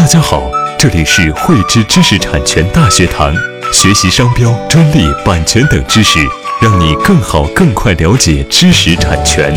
大家好，这里是汇知知识产权大学堂，学习商标、专利、版权等知识，让你更好、更快了解知识产权。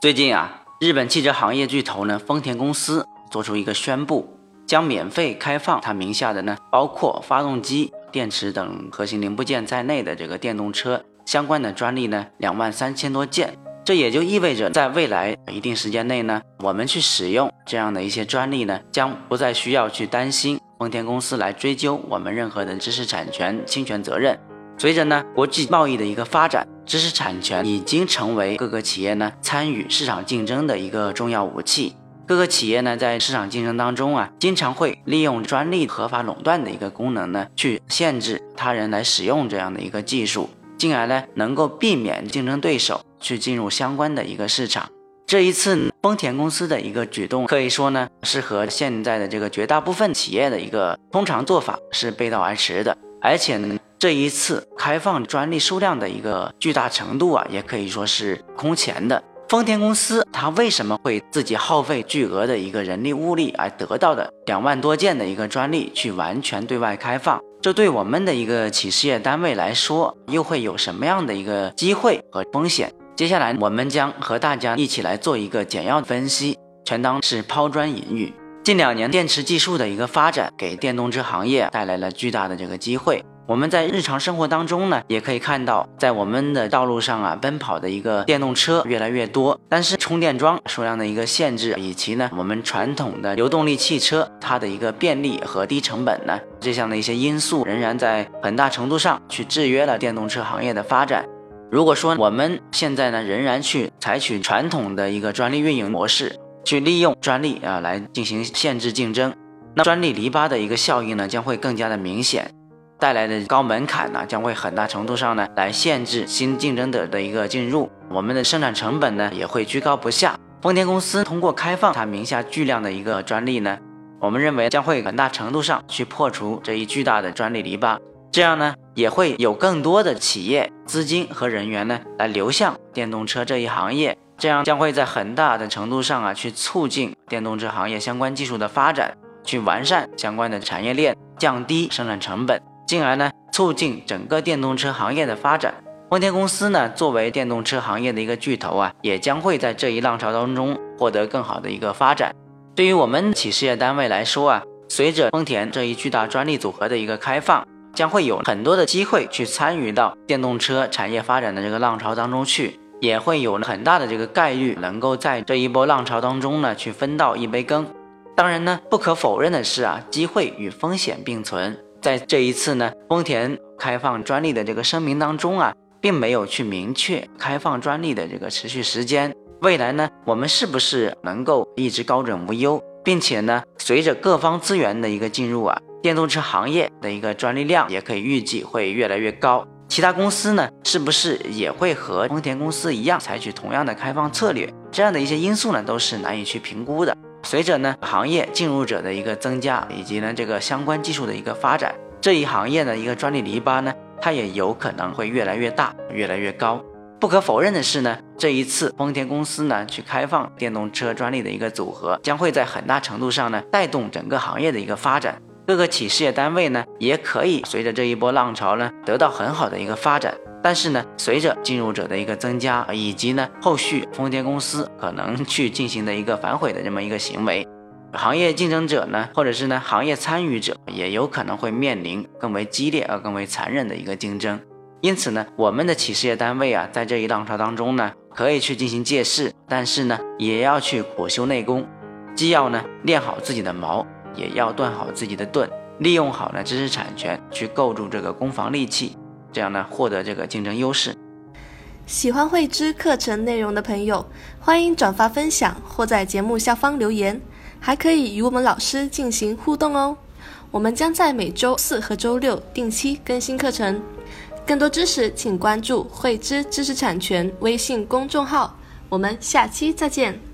最近啊，日本汽车行业巨头呢丰田公司做出一个宣布，将免费开放它名下的呢包括发动机、电池等核心零部件在内的这个电动车。相关的专利呢，两万三千多件，这也就意味着在未来一定时间内呢，我们去使用这样的一些专利呢，将不再需要去担心丰田公司来追究我们任何的知识产权侵权责任。随着呢国际贸易的一个发展，知识产权已经成为各个企业呢参与市场竞争的一个重要武器。各个企业呢在市场竞争当中啊，经常会利用专利合法垄断的一个功能呢，去限制他人来使用这样的一个技术。进而呢，能够避免竞争对手去进入相关的一个市场。这一次丰田公司的一个举动，可以说呢，是和现在的这个绝大部分企业的一个通常做法是背道而驰的。而且呢，这一次开放专利数量的一个巨大程度啊，也可以说是空前的。丰田公司它为什么会自己耗费巨额的一个人力物力而得到的两万多件的一个专利去完全对外开放？这对我们的一个企事业单位来说，又会有什么样的一个机会和风险？接下来，我们将和大家一起来做一个简要的分析，全当是抛砖引玉。近两年，电池技术的一个发展，给电动车行业带来了巨大的这个机会。我们在日常生活当中呢，也可以看到，在我们的道路上啊，奔跑的一个电动车越来越多。但是充电桩数量的一个限制，以及呢，我们传统的流动力汽车它的一个便利和低成本呢，这样的一些因素，仍然在很大程度上去制约了电动车行业的发展。如果说我们现在呢，仍然去采取传统的一个专利运营模式，去利用专利啊来进行限制竞争，那专利篱笆的一个效应呢，将会更加的明显。带来的高门槛呢，将会很大程度上呢来限制新竞争者的一个进入，我们的生产成本呢也会居高不下。丰田公司通过开放它名下巨量的一个专利呢，我们认为将会很大程度上去破除这一巨大的专利篱笆，这样呢也会有更多的企业资金和人员呢来流向电动车这一行业，这样将会在很大的程度上啊去促进电动车行业相关技术的发展，去完善相关的产业链，降低生产成本。进而呢，促进整个电动车行业的发展。丰田公司呢，作为电动车行业的一个巨头啊，也将会在这一浪潮当中获得更好的一个发展。对于我们企事业单位来说啊，随着丰田这一巨大专利组合的一个开放，将会有很多的机会去参与到电动车产业发展的这个浪潮当中去，也会有很大的这个概率能够在这一波浪潮当中呢去分到一杯羹。当然呢，不可否认的是啊，机会与风险并存。在这一次呢，丰田开放专利的这个声明当中啊，并没有去明确开放专利的这个持续时间。未来呢，我们是不是能够一直高枕无忧，并且呢，随着各方资源的一个进入啊，电动车行业的一个专利量也可以预计会越来越高。其他公司呢，是不是也会和丰田公司一样采取同样的开放策略？这样的一些因素呢，都是难以去评估的。随着呢行业进入者的一个增加，以及呢这个相关技术的一个发展，这一行业的一个专利篱笆呢，它也有可能会越来越大，越来越高。不可否认的是呢，这一次丰田公司呢去开放电动车专利的一个组合，将会在很大程度上呢带动整个行业的一个发展。各个企事业单位呢，也可以随着这一波浪潮呢，得到很好的一个发展。但是呢，随着进入者的一个增加，以及呢后续丰田公司可能去进行的一个反悔的这么一个行为，行业竞争者呢，或者是呢行业参与者，也有可能会面临更为激烈而更为残忍的一个竞争。因此呢，我们的企事业单位啊，在这一浪潮当中呢，可以去进行借势，但是呢，也要去苦修内功，既要呢练好自己的矛，也要锻好自己的盾，利用好呢知识产权去构筑这个攻防利器。这样呢，获得这个竞争优势。喜欢慧知课程内容的朋友，欢迎转发分享或在节目下方留言，还可以与我们老师进行互动哦。我们将在每周四和周六定期更新课程。更多知识，请关注慧知知识产权微信公众号。我们下期再见。